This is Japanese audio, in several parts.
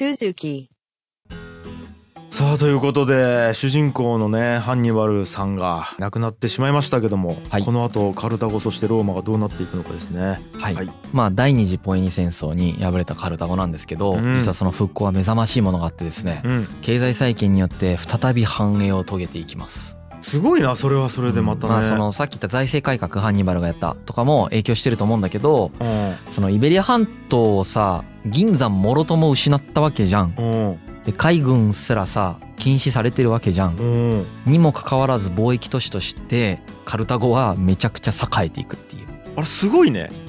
Suzuki. さあということで主人公のねハンニバルさんが亡くなってしまいましたけども、はいこの後カルタゴそしてローマがどうなっていくのかですね。はい、はいまあ第二次ポエニ戦争に敗れたカルタゴなんですけど、うん実はその復興は目覚ましいものがあってですね、うん、経済再建によって再び繁栄を遂げていきます。すごいなそれはそれでまたね。まあそのさっき言った財政改革ハンニバルがやったとかも影響してると思うんだけどうんそのイベリア半島をさ銀山もろとも失ったわけじゃん。うんで海軍すらさ禁止されてるわけじゃん。うんにもかかわらず貿易都市としてカルタゴはめちゃくちゃ栄えていくっていう。あれすごいね。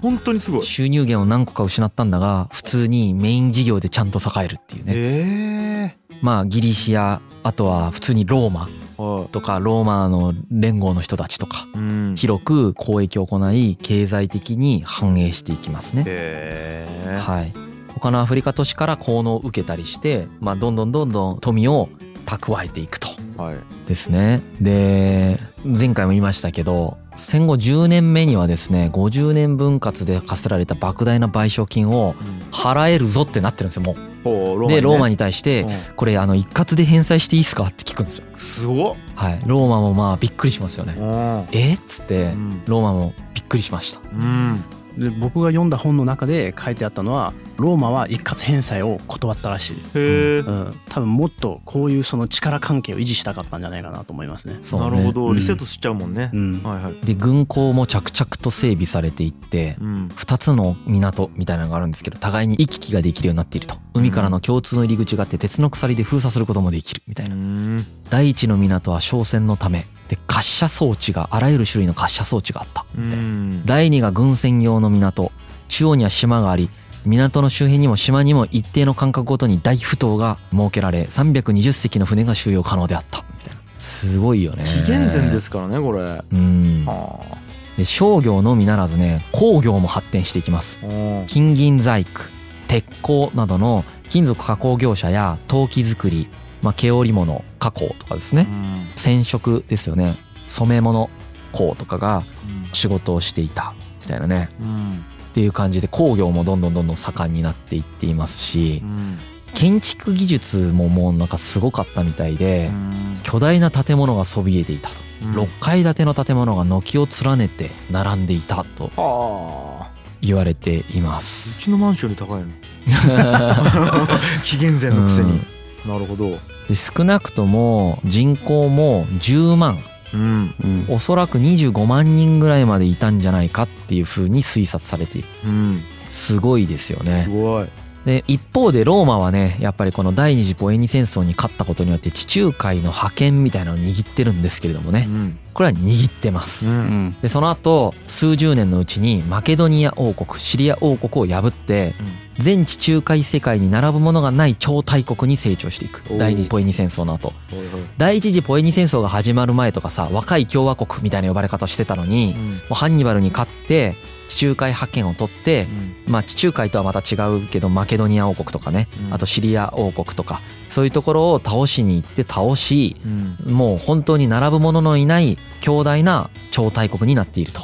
本当にすごい。収入源を何個か失ったんだが普通にメイン事業でちゃんと栄えるっていうねえまあギリシアあとは普通にローマとかローマの連合の人たちとか。広く交易を行い経済的に繁栄していきますね。はい他のアフリカ都市から効能を受けたりしてまあどんどんどんどん富を蓄えていくとはい。ですねで前回も言いましたけど戦後10年目にはですね50年分割で課せられた莫大な賠償金を払えるぞってなってるんですよもう。でローマにに対してねこれあの一括で返済していいですかって聞くんですよ。うんすごっ。はい。ローマもまあびっくりしますよね。うんえっつってうんローマもびっくりしました。うん。で僕が読んだ本の中で書いてあったのはローマは一括返済を断ったらしい。うん、多分もっとこういうその力関係を維持したかったんじゃないかなと思いますね。そうねなるほどうんリセットしちゃうもんねう。んはいはい。で軍港も着々と整備されていってうん。2つの港みたいなのがあるんですけど互いに行き来ができるようになっていると海からの共通の入り口があって鉄の鎖で封鎖することもできるみたいなうん第一の港は商船のためで滑車装置があらゆる種類の滑車装置があった。第2が軍船用の港。中央には島があり港の周辺にも島にも一定の間隔ごとに大埠頭が設けられ320隻の船が収容可能であった。みたいなすごいよね。紀元前ですからねこれ。うん。はで商業のみならずね工業も発展していきます。金銀細工鉄鋼などの金属加工業者や陶器作り、まあ、毛織物加工とかですね。染色ですよね。染め物工とかが仕事をしていたみたいなね。うん。っていう感じで工業もどんどんどんどん盛んになっていっていますしうん。建築技術ももうなんかすごかったみたいでうん。巨大な建物がそびえていたと。うん。6階建ての建物が軒を連ねて並んでいたとはあ。言われていまうす。ちのマンションより高いの。紀元前のくせに。なるほど。で少なくとも人口も10万うん。うんおそらく25万人ぐらいまでいたんじゃないかっていうふうに推察されているうん。すごいですよねすごい。で一方でローマはねやっぱりこの第二次ポエニ戦争に勝ったことによって地中海の覇権みたいなのを握ってるんですけれどもねうん。これは握ってますう。うんんでその後数十年のうちにマケドニア王国シリア王国を破って全地中海世界に並ぶものがない超大国に成長していく第二次ポエニ戦争の後第一次ポエニ戦争が始まる前とかさ若い共和国みたいな呼ばれ方してたのにもうハンニバルに勝って地中海覇権を取ってまあ地中海とはまた違うけどマケドニア王国とかねうんあとシリア王国とかそういうところを倒しに行って倒しうん。もう本当に並ぶもののいない強大な超大国になっていると。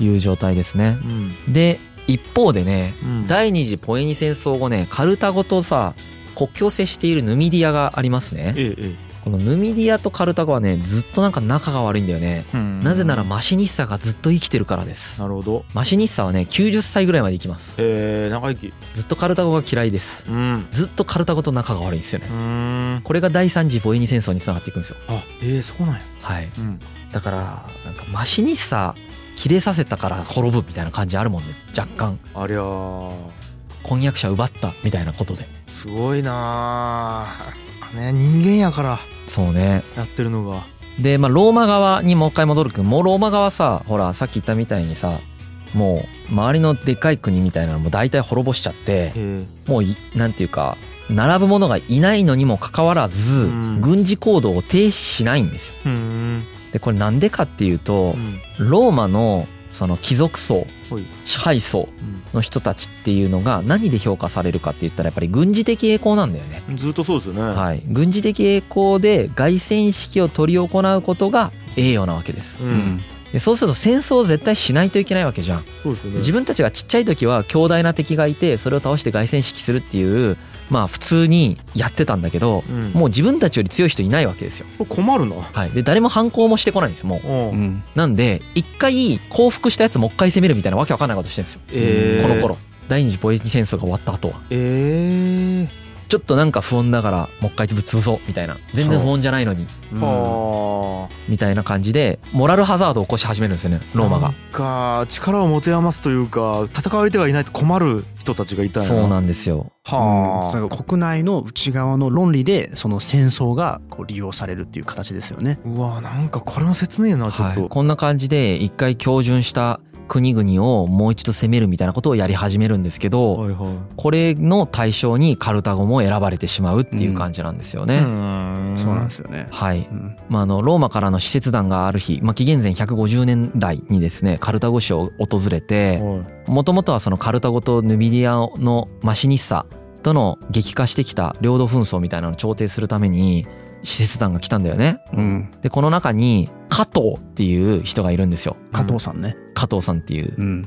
いう状態ですね。うん。で一方でねうん第二次ポエニ戦争後ねカルタゴとさ国境を接しているヌミディアがありますね。えええこのヌミディアとカルタゴはねずっとなんか仲が悪いんだよね。え。なぜならマシニッサがずっと生きてるからです。なるほど。マシニッサはね90歳ぐらいまで生きます。へえ、長生き。ずっとカルタゴが嫌いです。うん。ずっとカルタゴと仲が悪いんですよね。うん。これが第三次ポエニ戦争につながっていくんですよ。あ、ええ、そうなんや。はい。うん。だからなんかマシニッサ切れさせたから滅ぶみたいな感じあるもんね若干ありゃー。婚約者奪ったみたいなことですごいなあ。ね、人間やからそうねやってるのが。でまあローマ側にもう一回戻るけどもうローマ側さほらさっき言ったみたいにさもう周りのでっかい国みたいなのも大体滅ぼしちゃって。もういなんていうか並ぶ者がいないのにもかかわらずうん軍事行動を停止しないんですようん。でこれなんでかっていうとうん。ローマのその貴族層。支配層うんの人たちっていうのが何で評価されるかって言ったらやっぱり軍事的栄光なんだよね。ずっとそうですよね。はい、軍事的栄光で凱旋式を執り行うことが栄誉なわけです。う。うんんでそうすると戦争を絶対しないといけないわけじゃん。ね。自分たちがちっちゃい時は強大な敵がいてそれを倒して凱旋式するっていうまあ普通にやってたんだけどうん。もう自分たちより強い人いないわけですよ。困るな。はい。で誰も反抗もしてこないんですよもう。う。んうん。なんで一回降伏したやつもう一回攻めるみたいなわけわかんないことしてるんですよ。えー。この頃。第二次貿易戦争が終わった後は。ええちょっとなんか不穏だからもう一回潰そうみたいな。全然不穏じゃないのに。みたいな感じでモラルハザードを起こし始めるんですよねローマが。なんか力を持て余すというか戦う相手がいないと困る人たちがいたそうなんですよ。はうん。国内の内側の論理でその戦争がこう利用されるっていう形ですよね。あうわなんかこれも切ねえなちょっと、はい、こんな感じで一回標準した国々をもう一度攻めるみたいなことをやり始めるんですけど、はいはいこれの対象にカルタゴも選ばれてしまうっていう感じなんですよね。うんそうなんですよね。はいうんまあ、あのローマからの使節団がある日、まあ、紀元前150年代にですねカルタゴ市を訪れてはいもともとはそのカルタゴとヌビディアのマシニッサとの激化してきた領土紛争みたいなのを調停するために使節団が来たんだよね。うん、でこの中に加藤っていう人がいるんですよ。加藤さんね。加藤さんっていう。うん、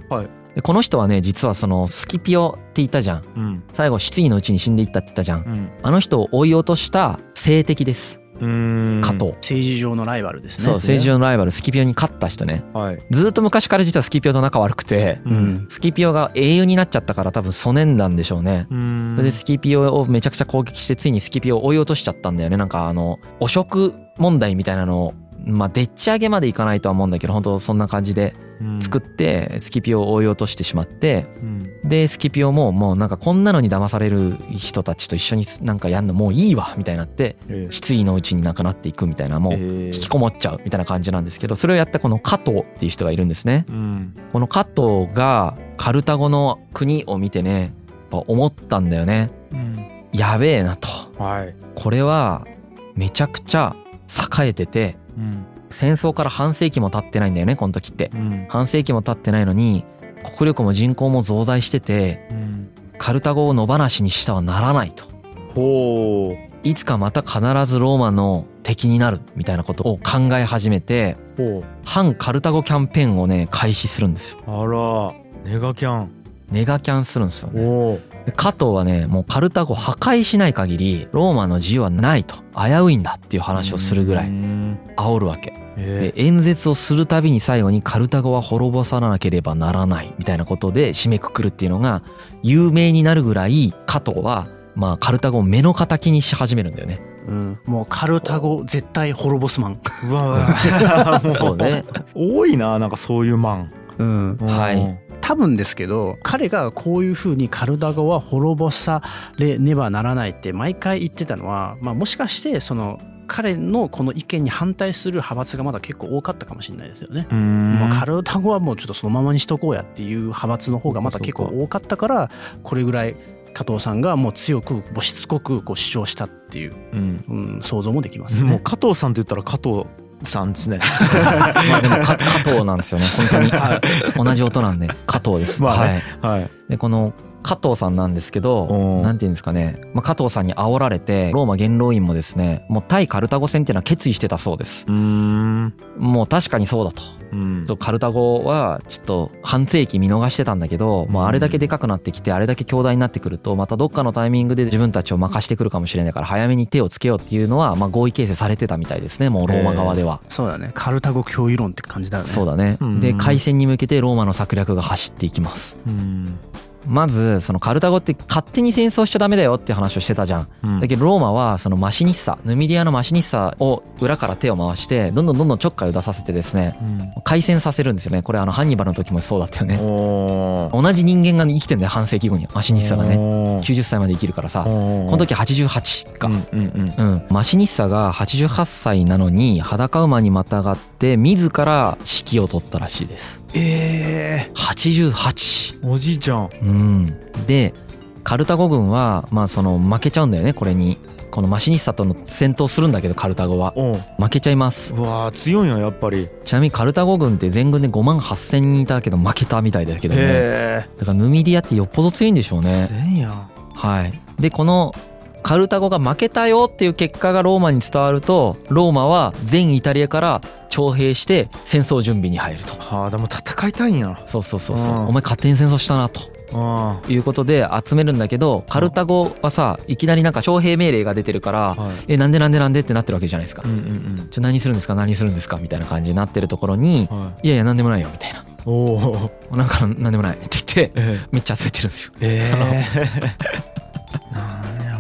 でこの人はね実はそのスキピオって言ったじゃん。うん。最後失意のうちに死んでいったって言ったじゃん。うん。あの人を追い落とした政敵です。うん。加藤、政治上のライバルですね。そう政治上のライバル。スキピオに勝った人ね。はい。ずーっと昔から実はスキピオと仲悪くてううん。ん、スキピオが英雄になっちゃったから多分疎念なんでしょうね。うん。それでスキピオをめちゃくちゃ攻撃してついにスキピオを追い落としちゃったんだよね。なんかあの汚職問題みたいなのをまあでっち上げまでいかないとは思うんだけど本当そんな感じで作ってスキピオを追い落としてしまってうん。でスキピオももうなんかこんなのに騙される人たちと一緒になんかやんのもういいわみたいになってえ失意のうちになくなっていくみたいなもうえ引きこもっちゃうみたいな感じなんですけどそれをやったこの加藤っていう人がいるんですね。うん。この加藤がカルタゴの国を見てね思ったんだよね。うん。やべえなと。はい。これはめちゃくちゃ栄えててうん戦争から半世紀も経ってないんだよねこの時って。うん。半世紀も経ってないのに国力も人口も増大しててうん。カルタゴを野放しにしてはならないと。ほいつかまた必ずローマの敵になるみたいなことを考え始めて反カルタゴキャンペーンをね開始するんですよ。うあらネガキャンネガキャンするんですよね。加藤はねもうカルタゴ破壊しない限りローマの自由はないと危ういんだっていう話をするぐらい煽るわけ。えで演説をするたびに最後にカルタゴは滅ぼさなければならないみたいなことで締めくくるっていうのが有名になるぐらい加藤はまあカルタゴを目の敵にし始めるんだよね。うん、もうカルタゴ絶対滅ぼすマン。うわうわもそうね。多いななんかそういうマン。うん、はい多分ですけど彼がこういうふうにカルタゴは滅ぼされねばならないって毎回言ってたのは、まあ、もしかしてその彼のこの意見に反対する派閥がまだ結構多かったかもしれないですよね。うんまあ、カルタゴはもうちょっとそのままにしとこうやっていう派閥の方がまだ結構多かったからこれぐらい加藤さんがもう強くしつこくこう主張したっていう、うんうん、想像もできますよね。もう加藤さんって言ったら加藤さんですね。まあでも加加藤なんですよね。本当に。同じ音なんで加藤です、まあはい。ねはい。でこの加藤さんなんですけどうんなんていうんですかね、まあ、加藤さんに煽られてローマ元老院もですねもう対カルタゴ戦っていうのは決意してたそうです。うん。もう確かにそうだと。うん。カルタゴはちょっと半世紀見逃してたんだけど、まあ、あれだけでかくなってきてあれだけ強大になってくるとまたどっかのタイミングで自分たちを任してくるかもしれないから早めに手をつけようっていうのはまあ合意形成されてたみたいですねもうローマ側では。そうだね。カルタゴ共有論って感じだよね。そうだね。うん。で開戦に向けてローマの策略が走っていきます。うんまずそのカルタゴって勝手に戦争しちゃダメだよって話をしてたじゃん。うん。だけどローマはそのマシニッサヌミディアのマシニッサを裏から手を回してどんどんどんどんちょっかいを出させてですねうん。開戦させるんですよね。これあのハンニバルの時もそうだったよね。同じ人間が生きてんだよ半世紀後にマシニッサがね。おー。90歳まで生きるからさここの時88か。うんうんうん。うん、マシニッサが88歳なのに裸馬にまたがって自ら指揮を取ったらしいです。え88ーおじいちゃん。うんでカルタゴ軍はまあその負けちゃうんだよねこれに。このマシニッサとの戦闘するんだけどカルタゴは。負けちゃいます。うわー強いんややっぱり。ちなみにカルタゴ軍って全軍で5万8,000人いたけど負けたみたいだけどね。へだからヌミディアってよっぽど強いんでしょうえねせんや。はい。でこのカルタゴが負けたよっていう結果がローマに伝わるとローマは全イタリアから徴兵して戦争準備に入ると。はあでも戦いたいんや。そうそうそうそう。うん。お前勝手に戦争したなと。あいうことで集めるんだけどカルタゴはさいきなりなんか徴兵命令が出てるからはい。えなんでなんでなんでってなってるわけじゃないですか。うんうんちょ何するんですか？何するんですか？みたいな感じになってるところにうんはい。いやいや何でもないよみたいな。おおなんか何でもないって言ってえめっちゃ集めてるんですよ。え なんや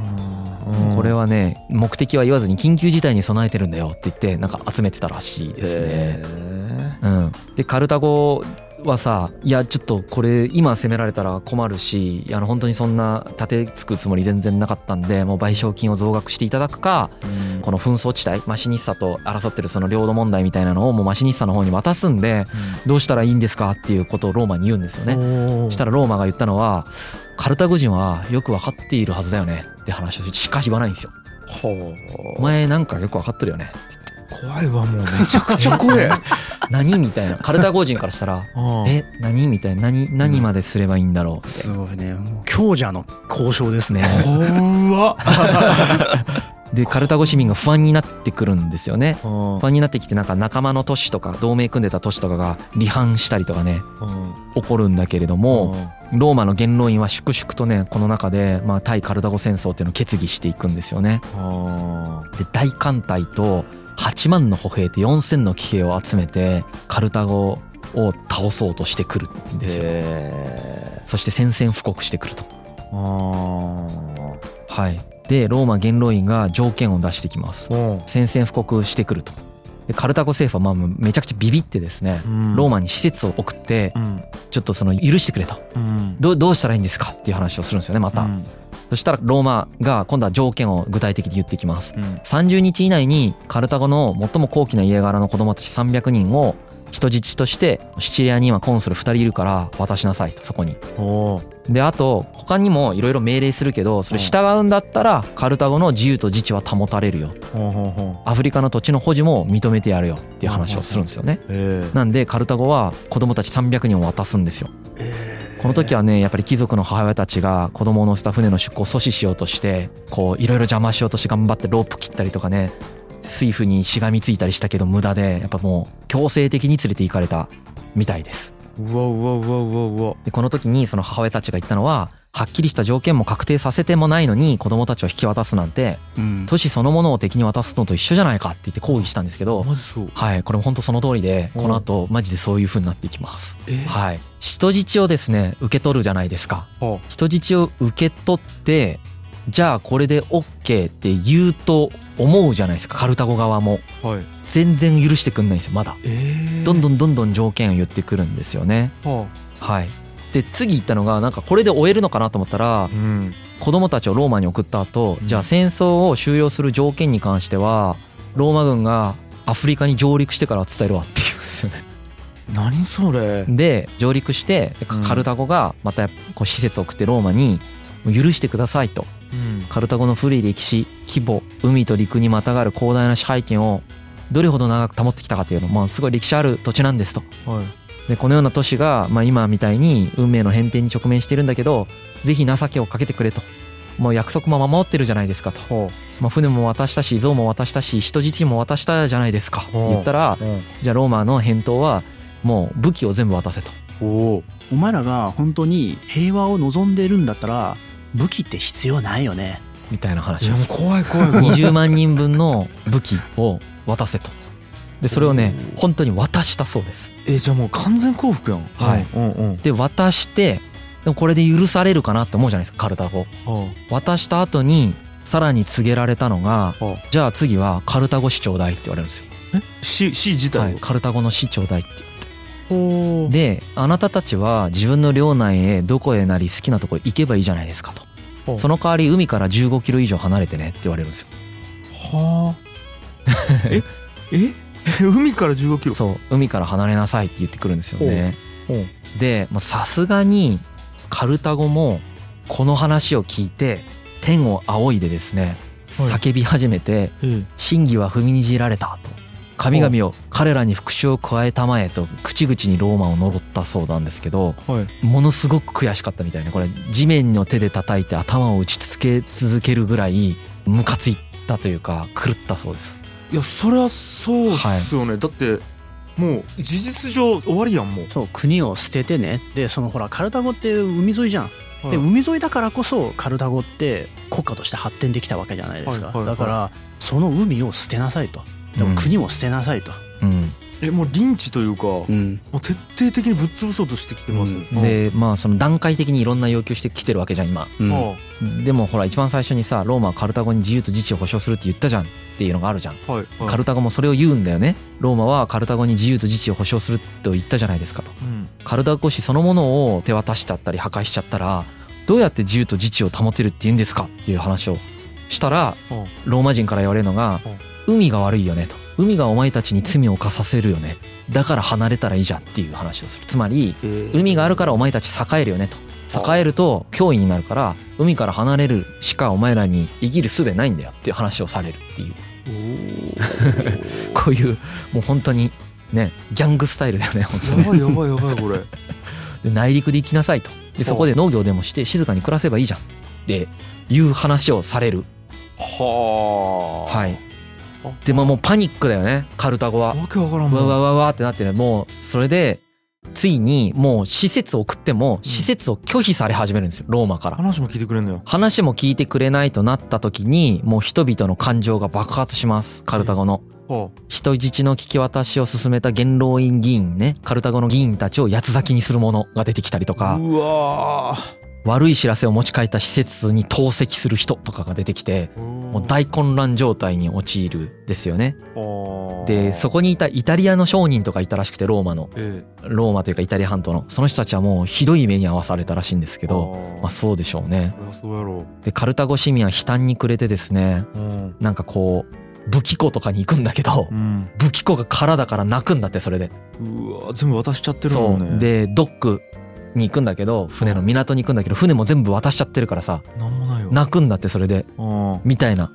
これはね目的は言わずに緊急事態に備えてるんだよって言ってなんか集めてたらしいですね。へうん、でカルタゴはさいやちょっとこれ今攻められたら困るしあの本当にそんな立てつくつもり全然なかったんでもう賠償金を増額していただくかえこの紛争地帯マシニッサと争ってるその領土問題みたいなのをもうマシニッサの方に渡すんでどうしたらいいんですかっていうことをローマに言うんですよね。ねしたらローマが言ったのはカルタゴ人はよく分かっているはずだよねって話をしか言わないんですよ。ほお前なんかよく分かってるよね。怖いわもうめちゃくちゃ怖え 何みたいな。カルタゴ人からしたら うん。え何みたいな。何何まですればいいんだろうすごいね。もう強者の交渉ですね。怖っ。でカルタゴ市民が不安になってくるんですよね。うん。不安になってきてなんか仲間の都市とか同盟組んでた都市とかが離反したりとかねうん。起こるんだけれどもローマの元老院は粛々とねこの中でまあ対カルタゴ戦争っていうのを決議していくんですよね。あで大艦隊と8万の歩兵と4,000の騎兵を集めてカルタゴを倒そうとしてくるんですよ。へそして宣戦布告してくると。あはい。でローマ元老院が条件を出してきます。うん。宣戦布告してくると。でカルタゴ政府はまあめちゃくちゃビビってですねローマに施設を送ってうん。ちょっとその許してくれと。うん。どうどうしたらいいんですかっていう話をするんですよねまた、うんそしたらローマが今度は条件を具体的に言ってきます。うん。30日以内にカルタゴの最も高貴な家柄の子供たち300人を人質としてシチリアに今コンスル2人いるから渡しなさいとそこに。おであと他にもいろいろ命令するけどそれ従うんだったらカルタゴの自由と自治は保たれるよ。アフリカの土地の保持も認めてやるよっていう話をするんですよね。なんでカルタゴは子供たち300人を渡すんですよこの時はねやっぱり貴族の母親たちが子供を乗せた船の出港を阻止しようとしてこういろいろ邪魔しようとして頑張ってロープ切ったりとかね水夫にしがみついたりしたけど無駄でやっぱもう強制的に連れて行かれたみたいです。うわうわうわうわうわ。でこの時にその母親たちが言ったのははっきりした条件も確定させてもないのに子供たちを引き渡すなんてうん。都市そのものを敵に渡すのと一緒じゃないかって言って抗議したんですけどはいこれも本当その通りでうんこの後マジでそういう風になっていきます。え？はい。人質をですね受け取るじゃないですか。は人質を受け取ってじゃあこれで OK って言うと思うじゃないですかカルタゴ側も。はい。全然許してくんないんですよまだ。ええどんどんどんどん条件を言ってくるんですよね。ははいで次言ったのがなんかこれで終えるのかなと思ったらあうん。子供たちをローマに送った後うん。じゃあ戦争を終了する条件に関してはローマ軍がアフリカに上陸してから伝えるわって言うんですよね。何それ？で上陸してうん。カルタゴがまたこう施設を送ってローマに許してくださいと。うん。カルタゴの古い歴史規模海と陸にまたがる広大な支配権をどれほど長く保ってきたかというのまあすごい歴史ある土地なんですと。はいでこのような都市が、まあ、今みたいに運命の変転に直面しているんだけどぜひ情けをかけてくれと。もう約束も守ってるじゃないですかと、まあ、船も渡したし像も渡したし人質も渡したじゃないですか。って言ったらじゃあローマの返答はもう武器を全部渡せと。おおお前らが本当に平和を望んでるんだったら武器って必要ないよね。みたいない話を怖い怖い怖い。20万人分の武器を渡せとでそれをね本当に渡したそうです。えじゃあもう完全降伏やん。はい。うんうんで渡してでもこれで許されるかなって思うじゃないですかカルタゴ。は渡した後にさらに告げられたのがじゃあ次はカルタゴ市長代って言われるんですよ、あえ？死死自はい、体カルタゴの市長代ってをであなたたちは自分の領内へどこへなり好きなところ行けばいいじゃないですかと。その代わり海から15キロ以上離れてねって言われるんですよ。はあ。え？え？海から15キロ？そう海から離れなさいって言ってくるんですよね。でまあさすがにカルタゴもこの話を聞いて天を仰いでですねはい。叫び始めてえ真偽は踏みにじられたと。神々を彼らに復讐を加えたまえと口々にローマを呪ったそうなんですけどはい。ものすごく悔しかったみたいなこれ地面の手で叩いて頭を打ちつけ続けるぐらいムカついたというか狂ったそうですいやそりゃそうっすよね、だってもう事実上終わりやんもう、そう国を捨ててね。でそのほらカルタゴって海沿いじゃん。で海沿いだからこそカルタゴって国家として発展できたわけじゃないですか、はいはいはい。だからその海を捨てなさいと。でも国も捨てなさいと、うんえもうリンチというか、もうん。う徹底的にぶっ潰そうとしてきてます、うん。でまあその段階的にいろんな要求してきてるわけじゃん今。うん。あでもほら一番最初にさローマはカルタゴに自由と自治を保障するって言ったじゃんっていうのがあるじゃん。あはい、はい、カルタゴもそれを言うんだよね。ローマはカルタゴに自由と自治を保障すると言ったじゃないですかと。うん。カルタゴ市そのものを手渡しちゃったり破壊しちゃったらどうやって自由と自治を保てるって言うんですかっていう話をしたらあローマ人から言われるのが海が悪いよねと。海がお前たちに罪を犯させるよね。だから離れたらいいじゃんっていう話をする。つまりえー。海があるからお前たち栄えるよねと。栄えると脅威になるから海から離れるしかお前らに生きる術ないんだよっていう話をされるっていう。こういうもう本当にねギャングスタイルだよね本当に。やばいやばいやばいこれ。で内陸で行きなさいと。でそこで農業でもして静かに暮らせばいいじゃん。っていう話をされるはあ。はい。でももうパニックだよね。カルタゴは。わけわからんうわうわもん。うわうわってなってねもうそれでついにもう施設を送っても施設を拒否され始めるんですよ。ローマから。話も聞いてくれんのよ。話も聞いてくれないとなった時にもう人々の感情が爆発します。カルタゴの。は人質の聞き渡しを進めた元老院議員ね。カルタゴの議員たちを八つ咲きにするものが出てきたりとあか。うわー悪い知らせを持ち帰った施設に投石する人とかが出てきてもう大混乱状態に陥るですよね。でそここにいたイタリアの商人とかいたらしくてローマの。えローマというかイタリア半島の。その人たちはもうひどい目に遭わされたらしいんですけえどまあそうでしょうね。でカルタゴ市民は悲嘆に暮れてですねううん。なんかこう武器庫とかに行くんだけどうん。武器庫が空だから泣くんだってそれで。うわ全部渡しちゃってるそもんね。う。でドックに行くんだけど船の港に行くんだけど船も全部渡しちゃってるからさ泣くんだってそれでうん。みたいな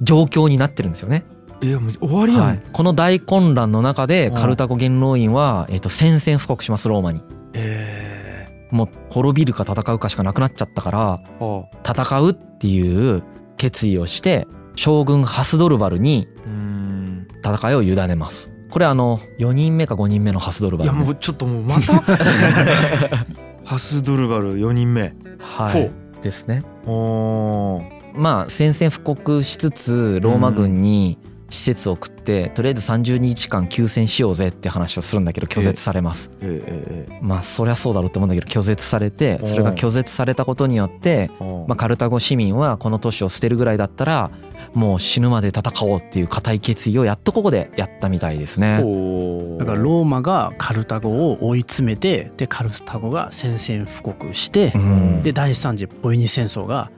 状況になってるんですよね。いやもう終わりやん、はい、この大混乱の中でうん。カルタゴ元老院は、えっと宣戦布告しますローマに。えもう滅びるか戦うかしかなくなっちゃったから戦うっていう決意をして将軍ハスドルバルに戦いを委ねます。これあの4人目か5人目のハスドルバル、ね。いやもうちょっともうまた？ハスドルバル4人目。はい。ですね。おー。まあ宣戦布告しつつローマ軍に施設を送ってとりあえず30日間休戦しようぜって話をするんだけど拒絶されます。ええええまあそりゃそうだろうって思うんだけど拒絶されてそれが拒絶されたことによってええまあカルタゴ市民はこの都市を捨てるぐらいだったらもう死ぬまで戦おうっていう固い決意をやっとここでやったみたいですね。だからローマがカルタゴを追い詰めてでカルタゴが宣戦布告してうんで第三次ポエニ戦争が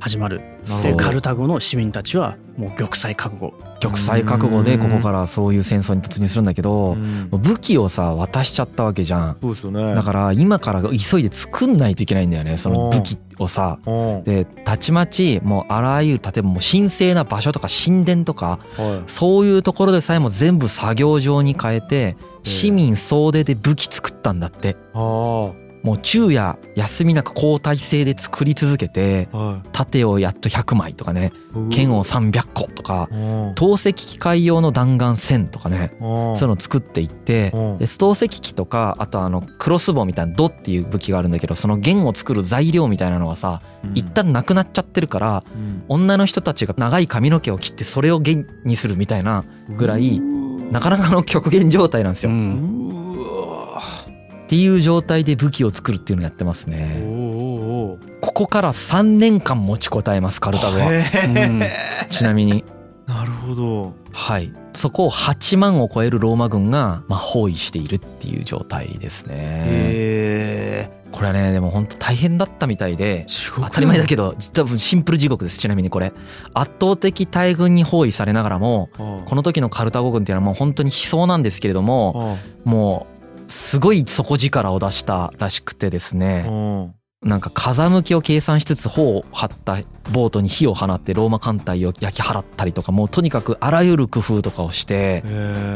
始まる。でカルタゴの市民たちはもう玉砕覚悟。玉砕覚悟でここからそういう戦争に突入するんだけどうん。武器をさ渡しちゃったわけじゃん。そうですよね。だから今から急いで作んないといけないんだよねその武器をさ。うん。でたちまちもうあらゆる例えばもう神聖な場所とか神殿とかはい。そういうところでさえも全部作業場に変えて市民総出で武器作ったんだって。あもう昼夜休みなく交代制で作り続けて盾をやっと100枚とかねい剣を300個とかうん。投石機械用の弾丸1000とかねうん。そういうのを作っていってうん。で投石機とかあとあのクロスボウみたいなドっていう武器があるんだけどその弦を作る材料みたいなのがさうん。一旦なくなっちゃってるからうん。女の人たちが長い髪の毛を切ってそれを弦にするみたいなぐらいうなかなかの極限状態なんですよ。っていう状態で武器を作るっていうのをやってますおね。ここから3年間持ちこたえますカルタゴは。へーちなみに。なるほどはい。そこを8万を超えるローマ軍がまあ包囲しているっていう状態ですね。へえこれはねでも本当大変だったみたいで当たり前だけど多分シンプル地獄ですちなみにこれ圧倒的大軍に包囲されながらもどこの時のカルタゴ軍っていうのはもう本当に悲壮なんですけれどももうすごい底力を出したらしくてですね。なんか風向きを計算しつつ砲を張ったボートに火を放ってローマ艦隊を焼き払ったりとかもうとにかくあらゆる工夫とかをして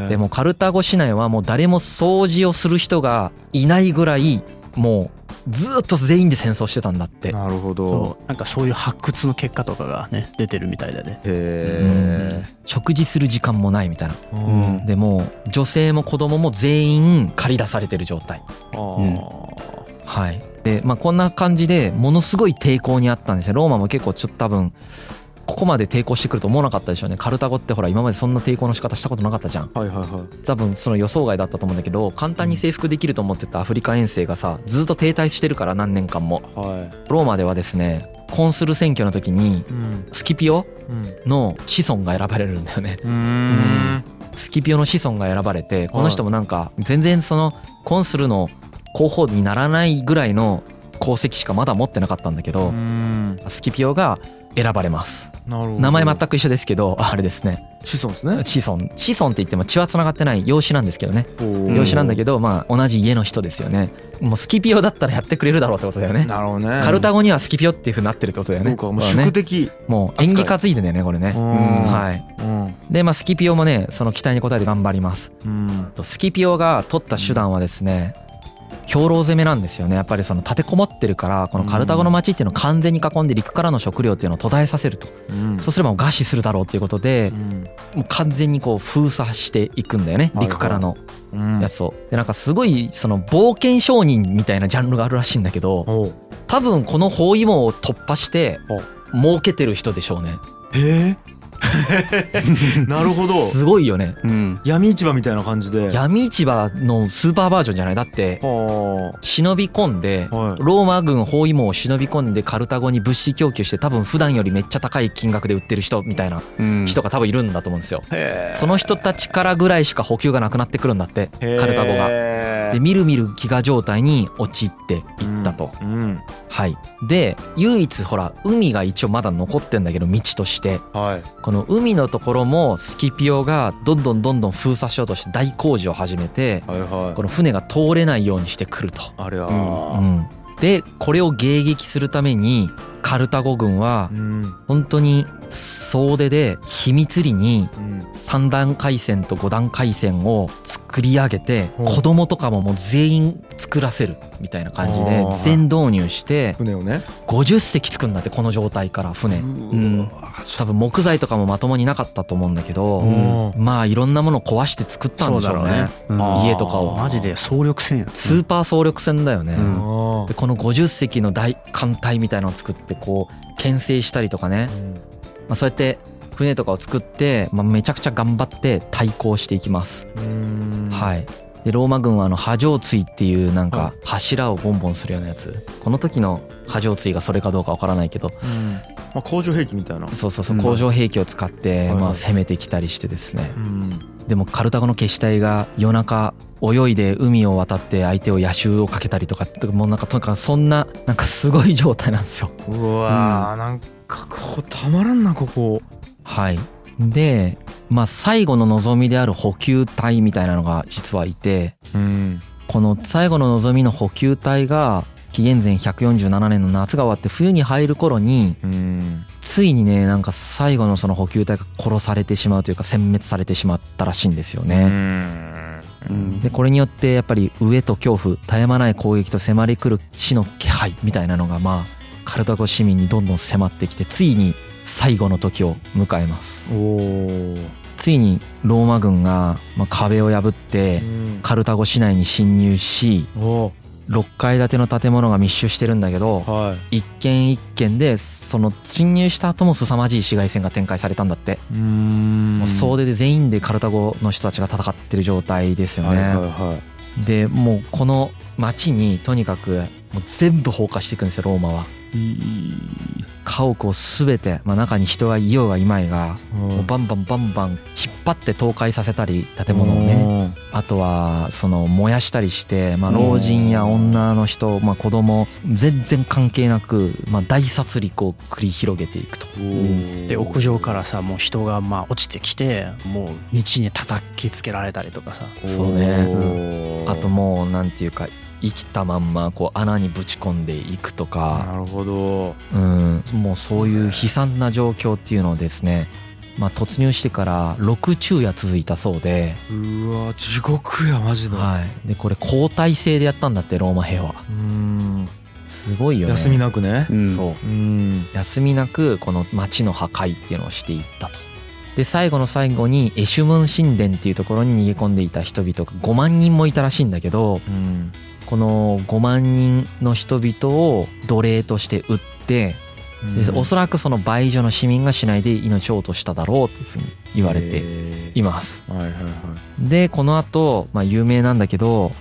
でもカルタゴ市内はもう誰も掃除をする人がいないぐらいもうずっと全員で戦争してたんだって。なるほど。なんかそういう発掘の結果とかがね出てるみたいだね。へえ食事する時間もないみたいな。うん。でもう女性も子供も全員駆り出されてる状態。あうん。ーはい。でまあこんな感じでものすごい抵抗にあったんですよ。ローマも結構ちょっと多分ここまで抵抗してくると思わなかったでしょうね。カルタゴってほら今までそんな抵抗の仕方したことなかったじゃん。はいはいはい。多分その予想外だったと思うんだけど簡単に征服できると思ってたアフリカ遠征がさずっと停滞してるから何年間も。はローマではですねコンスル選挙の時にスキピオうん。の子孫が選ばれるんだよね。うーん。スキピオの子孫が選ばれてこの人もなんか全然そのコンスルの候補にならないぐらいの功績しかまだ持ってなかったんだけうどん。スキピオが選ばれます。なるほど。名前全く一緒ですけどあれですね。子孫ですね。子孫。子孫って言っても血はつながってない養子なんですけどね。うん養子なんだけどまあ同じ家の人ですよね。もうスキピオだったらやってくれるだろうってことだよね。なるほどね。カルタゴにはスキピオっていうふうになってるってことだよね。そうかもう宿敵。もう演技担いでんだよねこれね。うんはい。うんでまあスキピオもねその期待に応えて頑張ります。うん。スキピオが取った手段はですね兵糧攻めなんですよね。やっぱりその立てこもってるからこのカルタゴの町っていうのを完全に囲んで陸からの食料っていうのを途絶えさせると。うん。そうすればもう餓死するだろうっていうことでうん。もう完全にこう封鎖していくんだよね。陸からのうん。やつを。でなんかすごいその冒険商人みたいなジャンルがあるらしいんだけど多分この包囲網を突破して儲けてる人でしょうね。へえ なるほど。すごいよね。うん。闇市場みたいな感じで。闇市場のスーパーバージョンじゃない？だっては忍び込んであはい。ローマ軍包囲網を忍び込んでカルタゴに物資供給して多分普段よりめっちゃ高い金額で売ってる人みたいなうん。人が多分いるんだと思うんですよ。へえ。その人たちからぐらいしか補給がなくなってくるんだってカルタゴががでみるみる飢餓状態に陥っていったと。うんはい。で唯一ほら海が一応まだ残ってんだけど道として。はい。この海のところもスキピオがどんどんどんどん封鎖しようとして大工事を始めてはいはい。この船が通れないようにしてくると。あれはうん、でこれを迎撃するためにカルタゴ軍はうん。本当に総出で秘密裏にうん。3段回線と5段回線を作り上げて子供とかももう全員作らせるみたいな感じで全導入して船をね。50隻作るんだってこの状態から船。うん。多分木材とかもまともになかったと思うんだけどうん。まあいろんなもの壊して作ったんでしょうね。家とかを。マジで総力戦や。スーパー総力戦だよね、でこの50隻の大艦隊みたいのを作ってこう牽制したりとかね、ーまあ、そうやって船とかを作って、まあ、めちゃくちゃ頑張って対抗していきます、うん。はい。でローマ軍はあの波状椎っていうなんか柱をボンボンするようなやつ。この時の波状椎がそれかどうかわからないけど。うん。まあ工場兵器みたいな。そうそうそううん。工場兵器を使ってはいまあ攻めてきたりしてですね。うん。でもカルタゴの決死隊が夜中泳いで海を渡って相手を野襲をかけたりとかってもうなんかとにかくそんななんかすごい状態なんですよ。うわーなんかここたまらんなここ。はい。でまあ最後の望みである補給隊みたいなのが実はいてうん。この最後の望みの補給隊が紀元前147年の夏が終わって冬に入る頃にうん。ついにねなんか最後のその補給隊が殺されてしまうというか殲滅されてしまったらしいんですようね。ん。うん。でこれによってやっぱり飢えと恐怖絶え間ない攻撃と迫り来る死の気配みたいなのがまあカルタゴ市民にどんどん迫ってきてついに最後の時を迎えます。ついにローマ軍がまあ壁を破ってカルタゴ市内に侵入しお6階建ての建物が密集してるんだけどはい。一軒一軒でその侵入した後も凄まじい市街戦が展開されたんだって。うん。もう総出で全員でカルタゴの人たちが戦ってる状態ですよね。はでもうこの町にとにかくもう全部放火していくんですよローマは。い家屋を全て、まあ、中に人がいようがいまいがもうバンバンバンバン引っ張って倒壊させたり建物をねあとはその燃やしたりして、まあ、老人や女の人、まあ、子供全然関係なく、まあ、大殺戮を繰り広げていくと。で屋上からさもう人がまあ落ちてきてもう道に叩きつけられたりとかさそうねあともうなんていうか生きたまんまこう穴にぶち込んでいくとか、なるほど。うん、もうそういう悲惨な状況っていうのをですね、まあ、突入してから6昼夜続いたそうで,、うわ地獄やマジで、はい、でこれ交代制でやったんだってローマ兵は。うん。すごいよね。休みなくね。うん。そう。うん。休みなくこの町の破壊っていうのをしていったと。で最後の最後にエシュムン神殿っていうところに逃げ込んでいた人々が5万人もいたらしいんだけどうんこの5万人の人々を奴隷として撃ってでおそらくその倍以上の市民が市内で命を落としただろうというふうに言われてています。はいはいはいでこの後、まあ有名なんだけど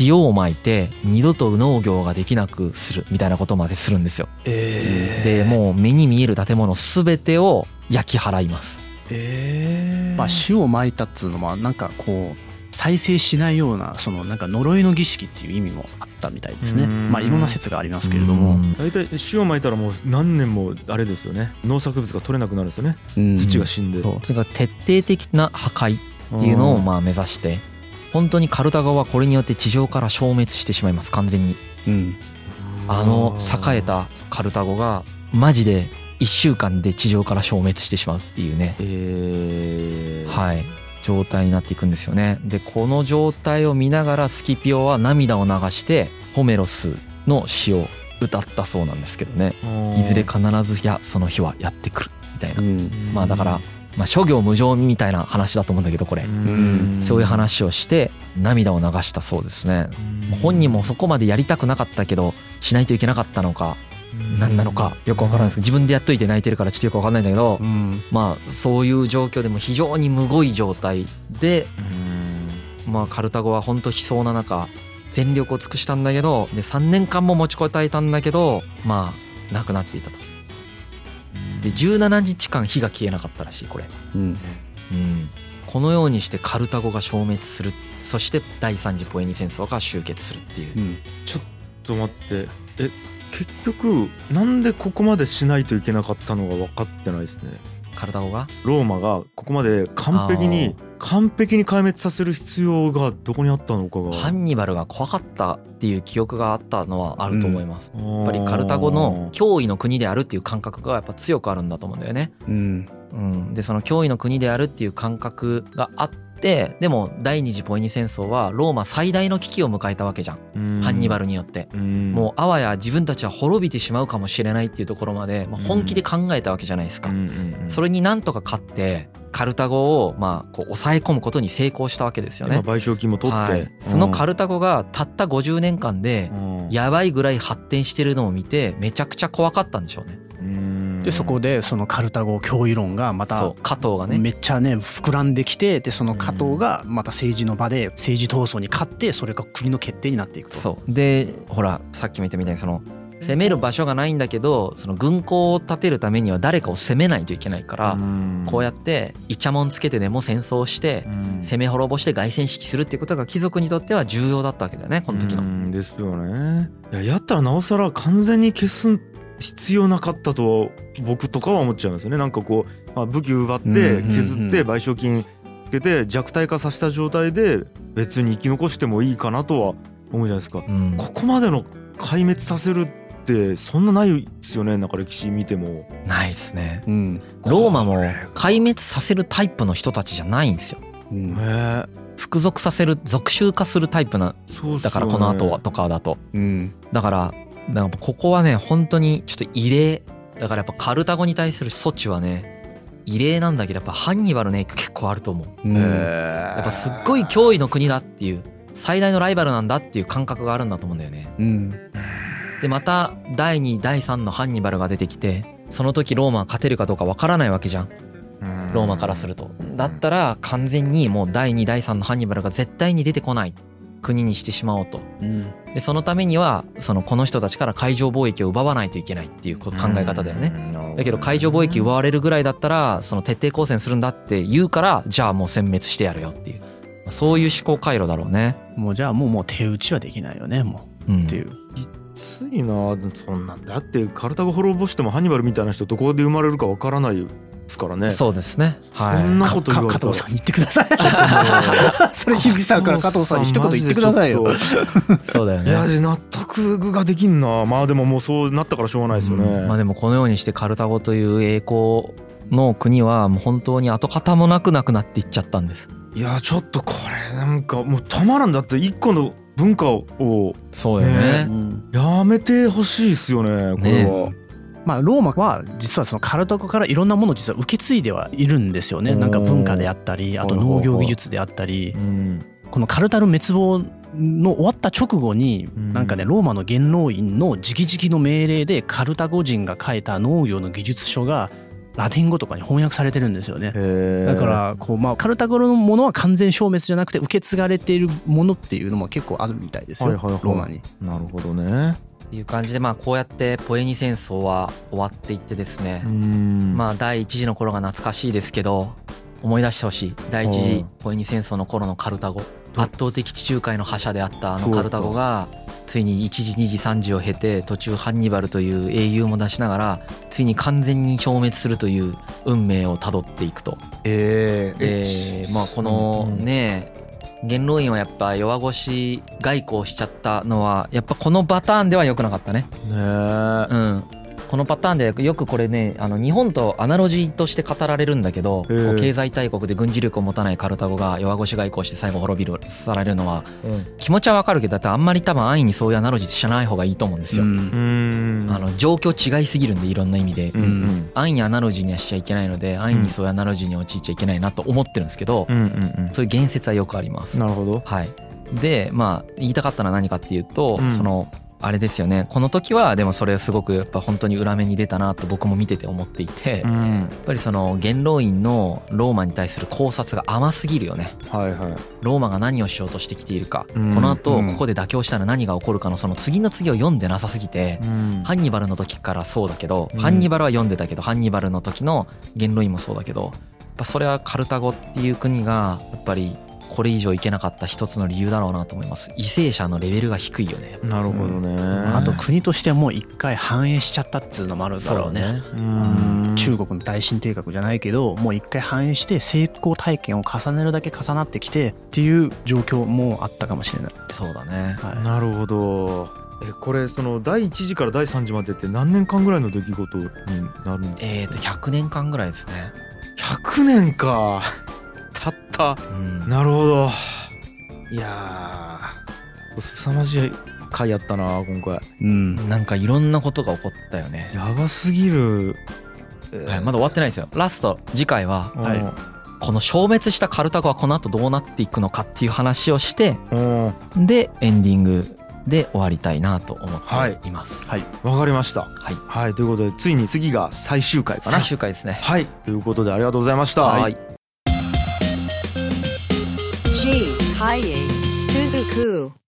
塩をまいて二度と農業ができなくするみたいなことまでするんですよ。えでもう目に見える建物全てを焼き払います。えーまあ塩をまいたっつうのはなんかこう再生しないようなそのなんか呪いの儀式っていう意味もあったみたいですね。うん。まあいろんな説がありますけれどうもん。大体塩まいたらもう何年もあれですよね。農作物が取れなくなるんですよね。うん。土が死んで。そう。とにかく徹底的な破壊っていうのをまあ目指して本当にカルタゴはこれによって地上から消滅してしまいます。完全に。うん。あの栄えたカルタゴがマジで1週間で地上から消滅してしまうっていうね。えー。はい状態になっていくんですよね。でこの状態を見ながらスキピオは涙を流してホメロスの詩を歌ったそうなんですけどね。いずれ必ずやその日はやってくるみたいな。うん。まあだからまあ諸行無常みたいな話だと思うんだけどこれ。ん。そういう話をして涙を流したそうですね。本人もそこまでやりたくなかったけどしないといけなかったのか何なのかよくわからないですけど自分でやっといて泣いてるからちょっとよくわかんないんだけどうん。まあそういう状況でも非常にむごい状態でうん。まあカルタゴは本当悲壮な中全力を尽くしたんだけどで3年間も持ちこたえたんだけどまあ亡くなっていたと。で17日間火が消えなかったらしいこれ。うん。うん。このようにしてカルタゴが消滅する。そして第三次ポエニ戦争が終結するっていう。うん。ちょっと待って。え結局なんでここまでしないといけなかったのが分かってないですね。カルタゴが？ローマがここまで完璧に完璧に壊滅させる必要がどこにあったのかが。ハンニバルが怖かったっていう記憶があったのはあると思います、ややっぱりカルタゴの脅威の国であるっていう感覚がやっぱ強くあるんだと思うんだよね。うんうん、でその脅威の国であるっていう感覚があってでも第二次ポエニ戦争はローマ最大の危機を迎えたわけじゃん、ハンニバル、ルによって。うん。もうあわや自分たちは滅びてしまうかもしれないっていうところまで、まあ、本気で考えたわけじゃないですか。それになんとか勝ってカルタゴをまあこう抑え込むことに成功したわけですよね。まあ賠償金も取って、はい、そのカルタゴがたった50年間でうん。やばいぐらい発展してるのを見てめちゃくちゃ怖かったんでしょうね。うん。でそこでそのカルタゴ脅威論がまた加藤がね。めっちゃね膨らんできてでその加藤がまた政治の場で政治闘争に勝ってそれが国の決定になっていくと。そう。でほらさっきも言ったみたいにその攻める場所がないんだけどその軍港を建てるためには誰かを攻めないといけないからこうやってイチャモンつけてでも戦争してうん。攻め滅ぼして凱旋式するっていうことが貴族にとっては重要だったわけだよねこの時の。う。ん。ですよね。いややったらなおさら完全に消す必要なかったと僕とかは思っちゃいますよね。なんかこう、まあ、武器奪ってうんうんうん削って賠償金つけて弱体化させた状態で別に生き残してもいいかなとは思うじゃないですか。うん。ここまでの壊滅させるってそんなないですよね。なんか歴史見ても。ないですね。うん。ローマも壊滅させるタイプの人たちじゃないんですよ。うん。へえ服属させる属州化するタイプなだからこの後はとかだと。うん。だからなんかここはね本当にちょっと異例。だからやっぱカルタゴに対する措置はね異例なんだけどやっぱハンニバルの影響結構あると思う。うん。やっぱすっごい脅威の国だっていう最大のライバルなんだっていう感覚があるんだと思うんだよね。うん。でまた第2第3のハンニバルが出てきてその時ローマは勝てるかどうかわからないわけじゃん。ローマからすると。だったら完全にもう第2第3のハンニバルが絶対に出てこない国にしてしまおうと。うんでそのためにはそのこの人たちから海上貿易を奪わないといけないっていう考え方だよね。ね。だけど海上貿易奪われるぐらいだったらその徹底抗戦するんだって言うからじゃあもう殲滅してやるよっていう。そういう思考回路だろうね。もうじゃあもうもう手打ちはできないよねもう。ん。うっていう。きついなそんなんだってカルタゴ滅ぼしてもハンニバルみたいな人どこで生まれるかわからないですからね。そうですね。はい。そんなこと加藤さんに言ってください。それ日比さんから加藤さんに一言言ってくださいよ。そうだよといやね納得ができんな。まあでももうそうなったからしょうがないですよね、まあでもこのようにしてカルタゴという栄光の国はもう本当に跡形もなくなくなっていっちゃったんです。いやちょっとこれなんかもうたまらん。だって一個の文化を。そうよね。ね。やめてほしいですよねこれは、まあローマは実はそのカルタゴからいろんなものを実は受け継いではいるんですよね。なんか文化であったりあと農業技術であったり。うん。このカルタル滅亡の終わった直後にうん。なんかねローマの元老院の直々の命令でカルタゴ人が書いた農業の技術書がラテン語とかに翻訳されてるんですよね。だからこうまあカルタゴのものは完全消滅じゃなくて受け継がれているものっていうのも結構あるみたいですよ、はいはいはい。ローマに。なるほどねいう感じでまあこうやってポエニ戦争は終わっていってですね。うん。まあ第一次の頃が懐かしいですけど思い出してほしい。第一次ポエニ戦争の頃のカルタゴ。圧倒的地中海の覇者であったあのカルタゴがついに1時2時3時を経て途中ハンニバルという英雄も出しながらついに完全に消滅するという運命をたどっていくと。えーでえまあこのうん。ね元老院はやっぱ弱腰外交しちゃったのはやっぱこのパターンでは良くなかったね。ねえうん、このパターンでよくこれねあの日本とアナロジーとして語られるんだけど、経済大国で軍事力を持たないカルタゴが弱腰外交して最後滅びるされるのは気持ちはわかるけどだってあんまり多分安易にそういうアナロジーしない方がいいと思うんですよ。うん。うん。あの状況違いすぎるんでいろんな意味で。うんうん安易にアナロジーにはしちゃいけないので安易にそういうアナロジーに陥っちゃいけないなと思ってるんですけど、うんうんそういう言説はよくあります。うん。なるほど。はい、でまあ言いたかったのは何かっていうと、うん。そのあれですよね。この時はでもそれすごくやっぱ本当に裏目に出たなと僕も見てて思っていて、やっんぱりその元老院のローマに対する考察が甘すぎるよね。はいはい。ローマが何をしようとしてきているか、うん。この後うん。ここで妥協したら何が起こるかのその次の次を読んでなさすぎて、うん。ハンニバルの時からそうだけど、うん。ハンニバルは読んでたけどハンニバルの時の元老院もそうだけどやっぱそれはカルタゴっていう国がやっぱりこれ以上いけなかった一つの理由だろうなと思います。為政者のレベルが低いよね。なるほどね。あと国としてはもう一回反映しちゃったっていうのもあるだろうね。うん。中国の大新帝国じゃないけどもう一回反映して成功体験を重ねるだけ重なってきてっていう状況もあったかもしれない。そうだね。はい。なるほど。えこれその第1次から第3次までって何年間ぐらいの出来事になるのえーと100年間ぐらいですね。100年かたった。うん。なるほど。いやー。凄まじい回やったな今回。うん。なんかいろんなことが起こったよね、やばすぎる。はい、まだ終わってないですよ。ラスト次回ははい。うんこの消滅したカルタゴはこの後どうなっていくのかっていう話をしてうん。でエンディングで終わりたいなと思っています。はい。わかりました。はい。はい。ということでついに次が最終回かな。最終回ですね。はい。ということでありがとうございました。はい。Asahi, Suzuku.